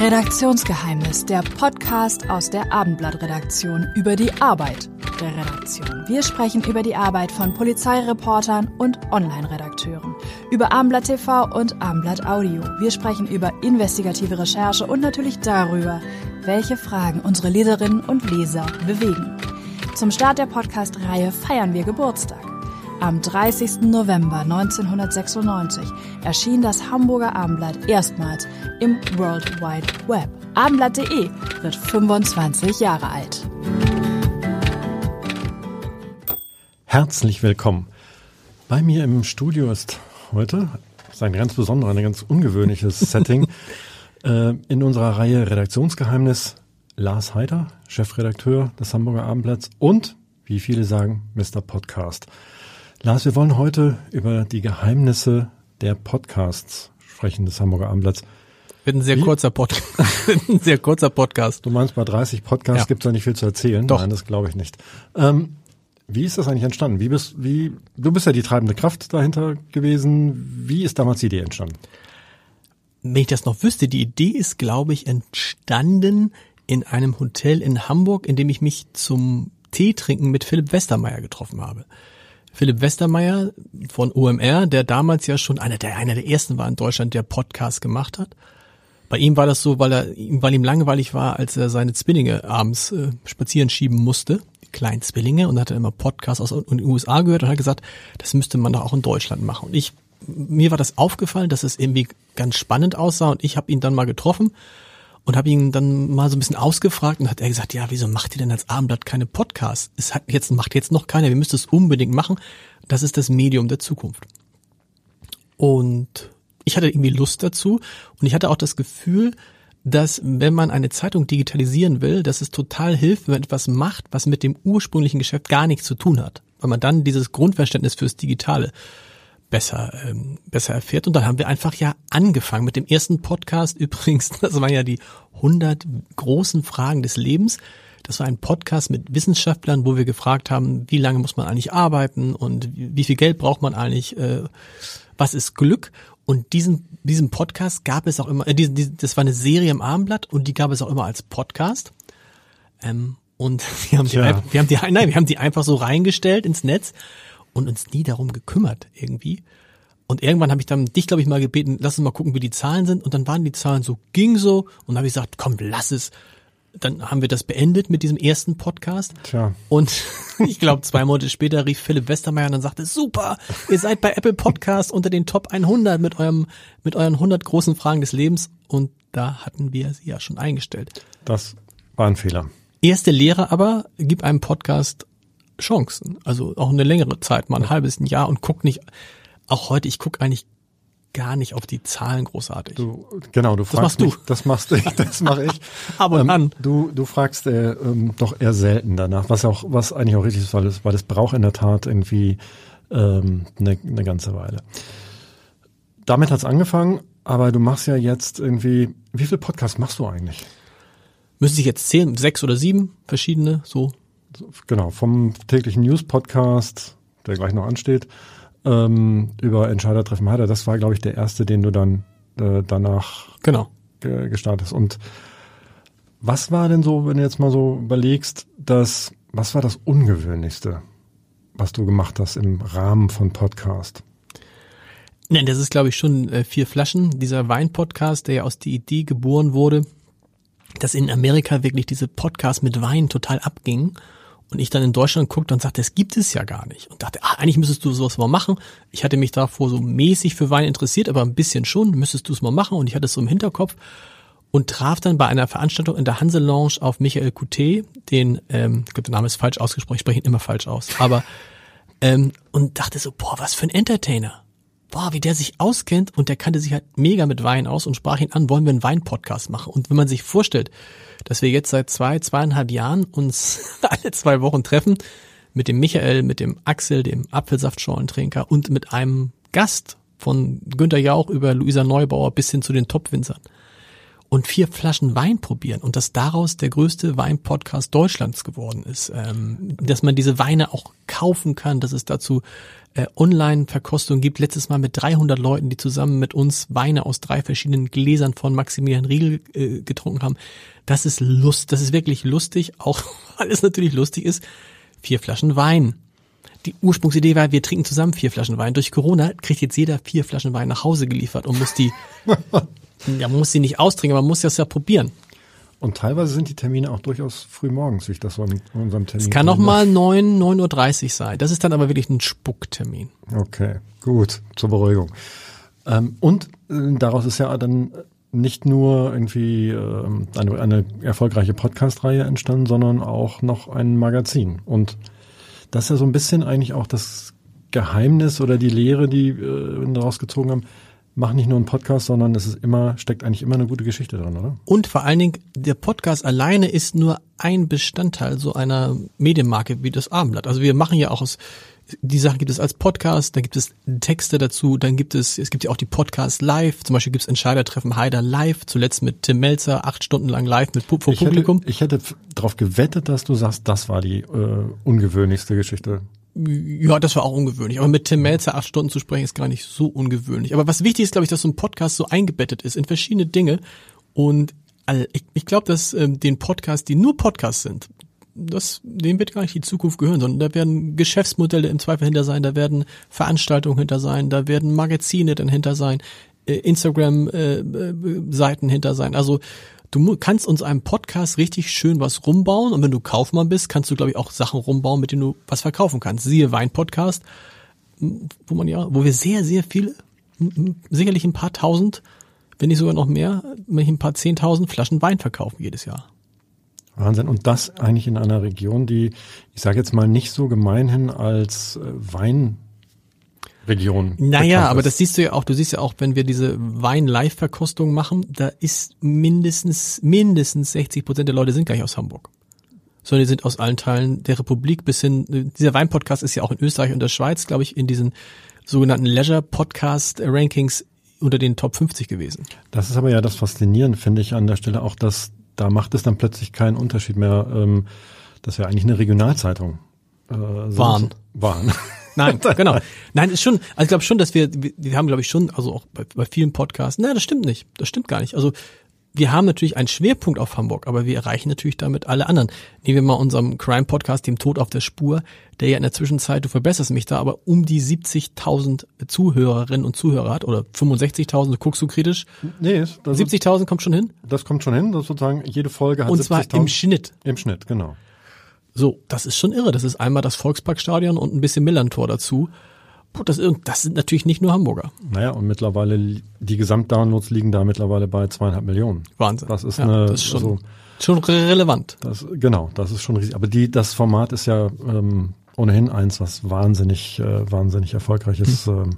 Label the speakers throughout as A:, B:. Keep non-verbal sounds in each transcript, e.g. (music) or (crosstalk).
A: Redaktionsgeheimnis, der Podcast aus der Abendblattredaktion über die Arbeit der Redaktion. Wir sprechen über die Arbeit von Polizeireportern und Online-Redakteuren, über Abendblatt TV und Abendblatt Audio. Wir sprechen über investigative Recherche und natürlich darüber, welche Fragen unsere Leserinnen und Leser bewegen. Zum Start der Podcast-Reihe feiern wir Geburtstag. Am 30. November 1996 erschien das Hamburger Abendblatt erstmals im World Wide Web. Abendblatt.de wird 25 Jahre alt.
B: Herzlich willkommen. Bei mir im Studio ist heute, ist ein ganz besonderes, ein ganz ungewöhnliches (laughs) Setting, äh, in unserer Reihe Redaktionsgeheimnis Lars Heider, Chefredakteur des Hamburger Abendblatts und, wie viele sagen, Mr. Podcast. Lars, wir wollen heute über die Geheimnisse der Podcasts sprechen des Hamburger Abendblatts.
C: Wird ein sehr Wie? kurzer Podcast. (laughs) ein sehr kurzer Podcast.
B: Du meinst, bei 30 Podcasts ja. gibt es da nicht viel zu erzählen?
C: Doch.
B: Nein, das glaube ich nicht. Ähm, wie ist das eigentlich entstanden? Wie bist, wie, du bist ja die treibende Kraft dahinter gewesen. Wie ist damals die Idee entstanden?
C: Wenn ich das noch wüsste, die Idee ist, glaube ich, entstanden in einem Hotel in Hamburg, in dem ich mich zum Tee trinken mit Philipp Westermeier getroffen habe. Philipp Westermeier von OMR, der damals ja schon einer der, einer der ersten war in Deutschland, der Podcast gemacht hat. Bei ihm war das so, weil er, weil ihm langweilig war, als er seine Zwillinge abends äh, spazieren schieben musste, die kleinen Zwillinge, und hat er immer Podcasts aus den USA gehört und hat gesagt, das müsste man doch auch in Deutschland machen. Und ich, mir war das aufgefallen, dass es irgendwie ganz spannend aussah und ich habe ihn dann mal getroffen und habe ihn dann mal so ein bisschen ausgefragt und hat er gesagt, ja, wieso macht ihr denn als Abendblatt keine Podcasts? Es hat jetzt macht jetzt noch keiner, wir müssen es unbedingt machen. Das ist das Medium der Zukunft. Und ich hatte irgendwie Lust dazu und ich hatte auch das Gefühl, dass wenn man eine Zeitung digitalisieren will, dass es total hilft, wenn man etwas macht, was mit dem ursprünglichen Geschäft gar nichts zu tun hat, weil man dann dieses Grundverständnis fürs Digitale besser, ähm, besser erfährt. Und dann haben wir einfach ja angefangen mit dem ersten Podcast (laughs) übrigens. Das waren ja die 100 großen Fragen des Lebens. Das war ein Podcast mit Wissenschaftlern, wo wir gefragt haben, wie lange muss man eigentlich arbeiten und wie viel Geld braucht man eigentlich, äh, was ist Glück? Und diesen, diesen Podcast gab es auch immer, äh, die, die, das war eine Serie im Abendblatt und die gab es auch immer als Podcast. Ähm, und (laughs) wir haben, die, ja. wir haben die, nein, wir haben die einfach so reingestellt ins Netz und uns nie darum gekümmert irgendwie. Und irgendwann habe ich dann dich, glaube ich, mal gebeten, lass uns mal gucken, wie die Zahlen sind. Und dann waren die Zahlen so, ging so. Und dann habe ich gesagt, komm, lass es. Dann haben wir das beendet mit diesem ersten Podcast.
B: Tja.
C: Und (laughs) ich glaube, zwei Monate später rief Philipp Westermeier und dann sagte, super, ihr seid bei Apple Podcast unter den Top 100 mit eurem, mit euren 100 großen Fragen des Lebens. Und da hatten wir sie ja schon eingestellt.
B: Das war ein Fehler.
C: Erste Lehre aber, gib einem Podcast Chancen. Also auch eine längere Zeit, mal ein halbes Jahr und guck nicht, auch heute, ich guck eigentlich gar nicht auf die Zahlen großartig.
B: Du, genau, du fragst
C: das machst
B: mich,
C: du.
B: das machst du, (laughs) das mache ich. (laughs)
C: Aber ähm, an.
B: Du, du fragst äh, ähm, doch eher selten danach, was auch, was eigentlich auch richtig ist, weil es, weil es braucht in der Tat irgendwie ähm, eine, eine ganze Weile. Damit hat's angefangen, aber du machst ja jetzt irgendwie, wie viel Podcasts machst du eigentlich?
C: Müsste ich jetzt zählen, sechs oder sieben verschiedene, so
B: genau, vom täglichen News-Podcast, der gleich noch ansteht, ähm, über Entscheider treffen Heider. Das war, glaube ich, der erste, den du dann äh, danach
C: genau.
B: ge gestartet hast. Und was war denn so, wenn du jetzt mal so überlegst, dass, was war das Ungewöhnlichste, was du gemacht hast im Rahmen von Podcast?
C: Nein, das ist, glaube ich, schon äh, vier Flaschen. Dieser Wein-Podcast, der ja aus der Idee geboren wurde, dass in Amerika wirklich diese Podcasts mit Wein total abgingen und ich dann in Deutschland guckte und sagte, das gibt es ja gar nicht. Und dachte, ah, eigentlich müsstest du sowas mal machen. Ich hatte mich davor so mäßig für Wein interessiert, aber ein bisschen schon, müsstest du es mal machen. Und ich hatte es so im Hinterkopf und traf dann bei einer Veranstaltung in der Hanse Lounge auf Michael Coutet, den, ähm, ich glaube, der Name ist falsch ausgesprochen, ich spreche ihn immer falsch aus, aber (laughs) ähm, und dachte so, boah, was für ein Entertainer. Boah, wie der sich auskennt und der kannte sich halt mega mit Wein aus und sprach ihn an, wollen wir einen Wein-Podcast machen. Und wenn man sich vorstellt, dass wir jetzt seit zwei, zweieinhalb Jahren uns (laughs) alle zwei Wochen treffen mit dem Michael, mit dem Axel, dem Apfelsaftschorlentrinker und mit einem Gast von Günter Jauch über Luisa Neubauer bis hin zu den Top-Winzern. und vier Flaschen Wein probieren und dass daraus der größte Wein-Podcast Deutschlands geworden ist. Ähm, dass man diese Weine auch kaufen kann, dass es dazu äh, Online-Verkostung gibt. Letztes Mal mit 300 Leuten, die zusammen mit uns Weine aus drei verschiedenen Gläsern von Maximilian Riegel äh, getrunken haben. Das ist Lust, das ist wirklich lustig, auch (laughs) weil es natürlich lustig ist. Vier Flaschen Wein. Die Ursprungsidee war, wir trinken zusammen vier Flaschen Wein. Durch Corona kriegt jetzt jeder vier Flaschen Wein nach Hause geliefert und muss die, (laughs) ja, man muss sie nicht austrinken, aber man muss das ja probieren.
B: Und teilweise sind die Termine auch durchaus früh morgens, wie ich das so in unserem Termin.
C: Es kann noch mal neun, neun Uhr dreißig sein. Das ist dann aber wirklich ein Spucktermin.
B: Okay, gut, zur Beruhigung. Ähm, und äh, daraus ist ja dann nicht nur irgendwie äh, eine, eine erfolgreiche Podcast-Reihe entstanden, sondern auch noch ein Magazin. Und das ist ja so ein bisschen eigentlich auch das Geheimnis oder die Lehre, die äh, wir daraus gezogen haben. Mach nicht nur einen Podcast, sondern es ist immer, steckt eigentlich immer eine gute Geschichte drin, oder?
C: Und vor allen Dingen, der Podcast alleine ist nur ein Bestandteil so einer Medienmarke wie das Abendblatt. Also wir machen ja auch aus, die Sachen gibt es als Podcast, dann gibt es Texte dazu, dann gibt es, es gibt ja auch die Podcast live, zum Beispiel gibt es Entscheidertreffen Heider live, zuletzt mit Tim Melzer, acht Stunden lang live mit vor
B: ich
C: Publikum.
B: Hätte, ich hätte darauf gewettet, dass du sagst, das war die äh, ungewöhnlichste Geschichte.
C: Ja, das war auch ungewöhnlich. Aber mit Tim Melzer acht Stunden zu sprechen, ist gar nicht so ungewöhnlich. Aber was wichtig ist, glaube ich, dass so ein Podcast so eingebettet ist in verschiedene Dinge. Und ich, ich glaube, dass ähm, den Podcasts, die nur Podcasts sind, das, dem wird gar nicht die Zukunft gehören, sondern da werden Geschäftsmodelle im Zweifel hinter sein, da werden Veranstaltungen hinter sein, da werden Magazine dann hinter sein, äh, Instagram-Seiten äh, hinter sein. Also du kannst uns einem Podcast richtig schön was rumbauen und wenn du Kaufmann bist, kannst du, glaube ich, auch Sachen rumbauen, mit denen du was verkaufen kannst. Siehe Wein-Podcast, wo man ja, wo wir sehr, sehr viele, sicherlich ein paar tausend, wenn nicht sogar noch mehr, ein paar zehntausend Flaschen Wein verkaufen jedes Jahr.
B: Wahnsinn. Und das eigentlich in einer Region, die, ich sage jetzt mal, nicht so gemeinhin als äh, Weinregion.
C: Naja, aber das siehst du ja auch, du siehst ja auch, wenn wir diese Wein-Live-Verkostung machen, da ist mindestens, mindestens 60 Prozent der Leute sind gar nicht aus Hamburg. Sondern die sind aus allen Teilen der Republik bis hin, dieser Wein-Podcast ist ja auch in Österreich und der Schweiz, glaube ich, in diesen sogenannten Leisure-Podcast-Rankings unter den Top 50 gewesen.
B: Das ist aber ja das Faszinierende, finde ich, an der Stelle auch, dass da macht es dann plötzlich keinen Unterschied mehr, ähm, dass wir eigentlich eine Regionalzeitung
C: äh, waren.
B: Waren.
C: Nein, (laughs) genau. Nein, ist schon, also ich glaube schon, dass wir, wir haben, glaube ich, schon, also auch bei, bei vielen Podcasts, nein, das stimmt nicht. Das stimmt gar nicht. Also wir haben natürlich einen Schwerpunkt auf Hamburg, aber wir erreichen natürlich damit alle anderen. Nehmen wir mal unserem Crime-Podcast, dem Tod auf der Spur, der ja in der Zwischenzeit, du verbesserst mich da, aber um die 70.000 Zuhörerinnen und Zuhörer hat oder 65.000, du guckst du kritisch?
B: Nee,
C: 70.000 kommt schon hin?
B: Das kommt schon hin, das sozusagen jede Folge hat
C: Und zwar im Schnitt.
B: Im Schnitt, genau.
C: So, das ist schon irre. Das ist einmal das Volksparkstadion und ein bisschen Millantor dazu. Das, das sind natürlich nicht nur Hamburger.
B: Naja, und mittlerweile, die Gesamtdownloads liegen da mittlerweile bei zweieinhalb Millionen.
C: Wahnsinn.
B: Das ist ja, eine,
C: das ist schon, also, schon relevant.
B: Das, genau, das ist schon riesig. Aber die, das Format ist ja ähm, ohnehin eins, was wahnsinnig, äh, wahnsinnig erfolgreich ist, hm. ähm,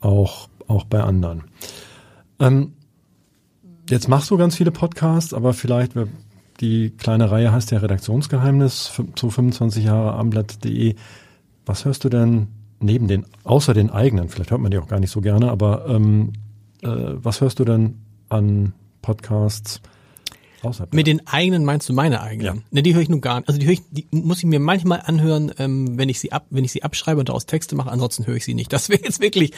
B: auch, auch bei anderen. Ähm, jetzt machst du ganz viele Podcasts, aber vielleicht, die kleine Reihe heißt ja Redaktionsgeheimnis zu 25 Jahre Abendblatt.de. Was hörst du denn neben den, außer den eigenen, vielleicht hört man die auch gar nicht so gerne, aber ähm, äh, was hörst du denn an Podcasts?
C: Außerhalb Mit den eigenen meinst du meine eigenen? Ja. Ne, die höre ich nun gar nicht. Also die höre ich, die muss ich mir manchmal anhören, ähm, wenn ich sie ab, wenn ich sie abschreibe und daraus Texte mache. Ansonsten höre ich sie nicht. Das wäre jetzt wirklich,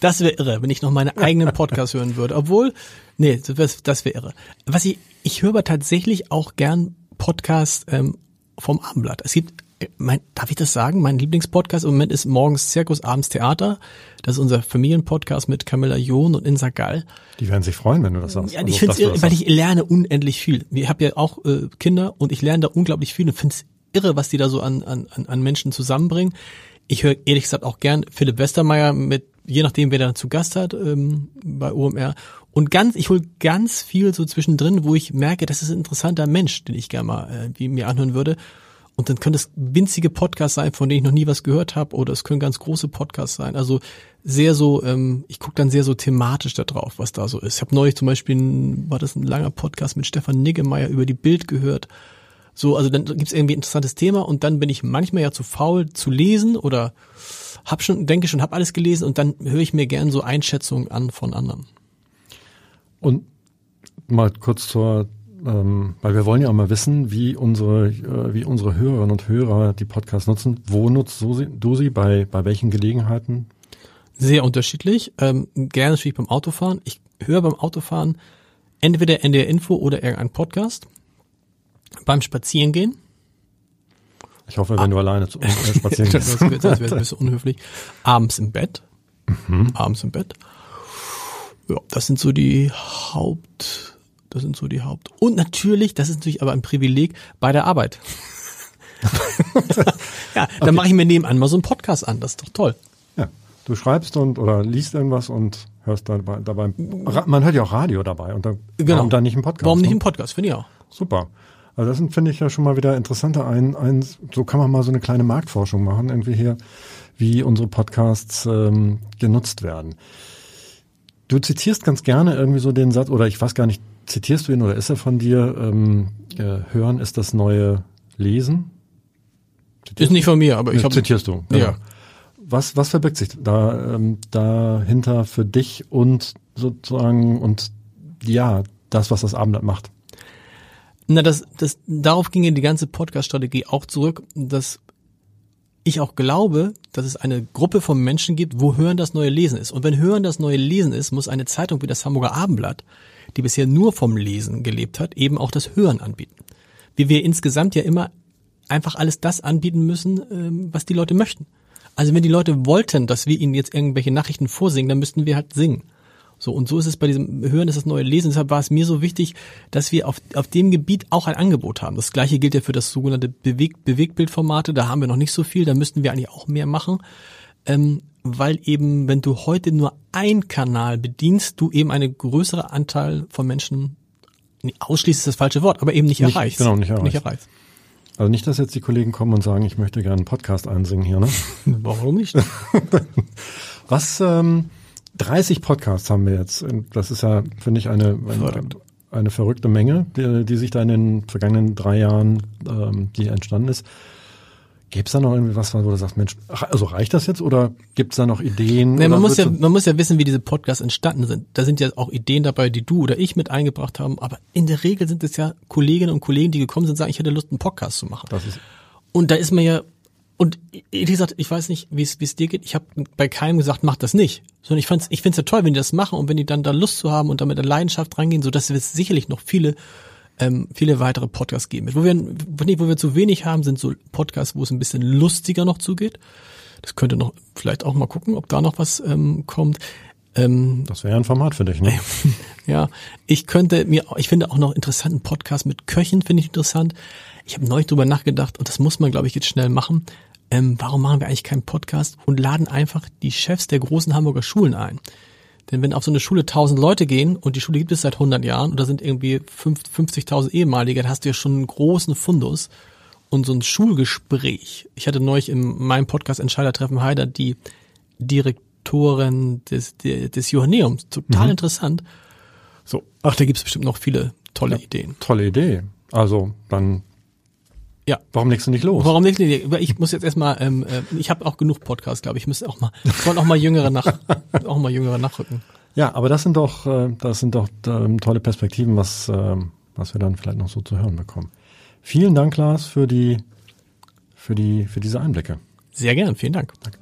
C: das wäre irre, wenn ich noch meine eigenen (laughs) Podcasts hören würde. Obwohl, nee, das, das wäre irre. Was ich, ich höre aber tatsächlich auch gern Podcasts ähm, vom Abendblatt. Es gibt mein, darf ich das sagen? Mein Lieblingspodcast im Moment ist morgens Zirkus, abends Theater. Das ist unser Familienpodcast mit Camilla John und Insa Gall.
B: Die werden sich freuen, wenn du das sagst.
C: Ja, ich also, finde es weil ich lerne unendlich viel. Ich habe ja auch äh, Kinder und ich lerne da unglaublich viel und finde es irre, was die da so an, an, an Menschen zusammenbringen. Ich höre ehrlich gesagt auch gern Philipp Westermeier mit, je nachdem, wer da zu Gast hat ähm, bei OMR. Und ganz, ich hole ganz viel so zwischendrin, wo ich merke, das ist ein interessanter Mensch, den ich gerne mal äh, wie mir anhören würde. Und dann können es winzige Podcasts sein, von denen ich noch nie was gehört habe, oder es können ganz große Podcasts sein. Also sehr so, ähm, ich gucke dann sehr so thematisch da drauf, was da so ist. Ich habe neulich zum Beispiel, ein, war das ein langer Podcast mit Stefan Niggemeier über die Bild gehört. So, also dann gibt's irgendwie ein interessantes Thema und dann bin ich manchmal ja zu faul zu lesen oder hab schon, denke schon, hab alles gelesen und dann höre ich mir gern so Einschätzungen an von anderen.
B: Und mal kurz zur, ähm, weil wir wollen ja auch mal wissen, wie unsere, äh, wie unsere Hörerinnen und Hörer die Podcasts nutzen. Wo nutzt du sie, du sie bei, bei welchen Gelegenheiten?
C: Sehr unterschiedlich. Ähm, gerne natürlich beim Autofahren. Ich höre beim Autofahren entweder NDR Info oder irgendein Podcast. Beim Spazierengehen.
B: Ich hoffe, wenn ah. du alleine zu, äh, (laughs) spazieren
C: gehst. das, wäre ein bisschen (laughs) unhöflich. Abends im Bett. Mhm. Abends im Bett. Ja, das sind so die Haupt, das sind so die Haupt. Und natürlich, das ist natürlich aber ein Privileg bei der Arbeit. (laughs) ja, dann okay. mache ich mir nebenan mal so einen Podcast an. Das ist doch toll.
B: Ja, du schreibst und oder liest irgendwas und hörst dabei, dabei man hört ja auch Radio dabei und da,
C: genau.
B: warum dann nicht ein Podcast?
C: Warum nicht ne? ein Podcast, finde ich auch.
B: Super. Also das finde ich ja schon mal wieder interessanter. Ein, ein, so kann man mal so eine kleine Marktforschung machen, irgendwie hier, wie unsere Podcasts ähm, genutzt werden. Du zitierst ganz gerne irgendwie so den Satz, oder ich weiß gar nicht, zitierst du ihn oder ist er von dir? Ähm, äh, hören ist das neue Lesen?
C: Zitierst ist nicht von mir, aber ich habe.
B: Zitierst du? Ja. ja. Was, was verbirgt sich da ähm, dahinter für dich und sozusagen und ja, das, was das Abendblatt macht?
C: Na, das, das, darauf ging ja die ganze Podcast-Strategie auch zurück, dass ich auch glaube, dass es eine Gruppe von Menschen gibt, wo Hören das neue Lesen ist. Und wenn Hören das neue Lesen ist, muss eine Zeitung wie das Hamburger Abendblatt, die bisher nur vom Lesen gelebt hat, eben auch das Hören anbieten. Wie wir insgesamt ja immer einfach alles das anbieten müssen, ähm, was die Leute möchten. Also wenn die Leute wollten, dass wir ihnen jetzt irgendwelche Nachrichten vorsingen, dann müssten wir halt singen. So, und so ist es bei diesem Hören, ist das neue Lesen. Deshalb war es mir so wichtig, dass wir auf, auf dem Gebiet auch ein Angebot haben. Das gleiche gilt ja für das sogenannte Beweg Bewegtbildformate. Da haben wir noch nicht so viel, da müssten wir eigentlich auch mehr machen. Ähm, weil eben, wenn du heute nur ein Kanal bedienst, du eben eine größere Anteil von Menschen, nee, ausschließlich ist das falsche Wort, aber eben nicht, nicht erreichst.
B: Genau, nicht erreichst.
C: Nicht erreichst.
B: Also nicht, dass jetzt die Kollegen kommen und sagen, ich möchte gerne einen Podcast einsingen hier, ne? (laughs)
C: Warum nicht? (laughs)
B: Was, ähm, 30 Podcasts haben wir jetzt. Das ist ja, finde ich, eine, eine, eine, verrückte Menge, die, die, sich da in den vergangenen drei Jahren, ähm, die entstanden ist. Gibt es da noch irgendwie was, wo du sagst, Mensch, also reicht das jetzt oder gibt es da noch Ideen?
C: Nee, man, muss ja, man muss ja wissen, wie diese Podcasts entstanden sind. Da sind ja auch Ideen dabei, die du oder ich mit eingebracht haben. Aber in der Regel sind es ja Kolleginnen und Kollegen, die gekommen sind und sagen, ich hätte Lust, einen Podcast zu machen.
B: Das ist
C: und da ist man ja und wie gesagt, ich weiß nicht, wie es es dir geht. Ich habe bei keinem gesagt, mach das nicht. Sondern ich fand's, ich find's ja toll, wenn die das machen und wenn die dann da Lust zu haben und damit eine Leidenschaft rangehen, so dass es sicherlich noch viele ähm, viele weitere Podcasts geben wird. Wo wir, wo wir zu wenig haben, sind so Podcasts, wo es ein bisschen lustiger noch zugeht. Das könnte noch vielleicht auch mal gucken, ob da noch was ähm, kommt.
B: Ähm, das wäre ja ein Format für dich, ne? (laughs)
C: ja, ich könnte mir, ich finde auch noch interessanten Podcast mit Köchen finde ich interessant. Ich habe neulich drüber nachgedacht und das muss man, glaube ich, jetzt schnell machen ähm, warum machen wir eigentlich keinen Podcast und laden einfach die Chefs der großen Hamburger Schulen ein? Denn wenn auf so eine Schule tausend Leute gehen und die Schule gibt es seit 100 Jahren und da sind irgendwie 50.000 ehemalige, dann hast du ja schon einen großen Fundus und so ein Schulgespräch. Ich hatte neulich in meinem Podcast Entscheidertreffen Heider die Direktorin des, des Johanneums. Total mhm. interessant. So, ach, da gibt's bestimmt noch viele tolle ja, Ideen.
B: Tolle Idee. Also dann ja. Warum legst du nicht los?
C: Warum legst du nicht? Ich muss jetzt erstmal, ähm, äh, ich habe auch genug Podcasts, glaube ich. Ich müsste auch mal, ich wollte auch mal jüngere nach, (laughs) auch mal jüngere nachrücken.
B: Ja, aber das sind doch, äh, das sind doch ähm, tolle Perspektiven, was, äh, was wir dann vielleicht noch so zu hören bekommen. Vielen Dank, Lars, für die, für die, für diese Einblicke.
C: Sehr gern, vielen Dank. Danke.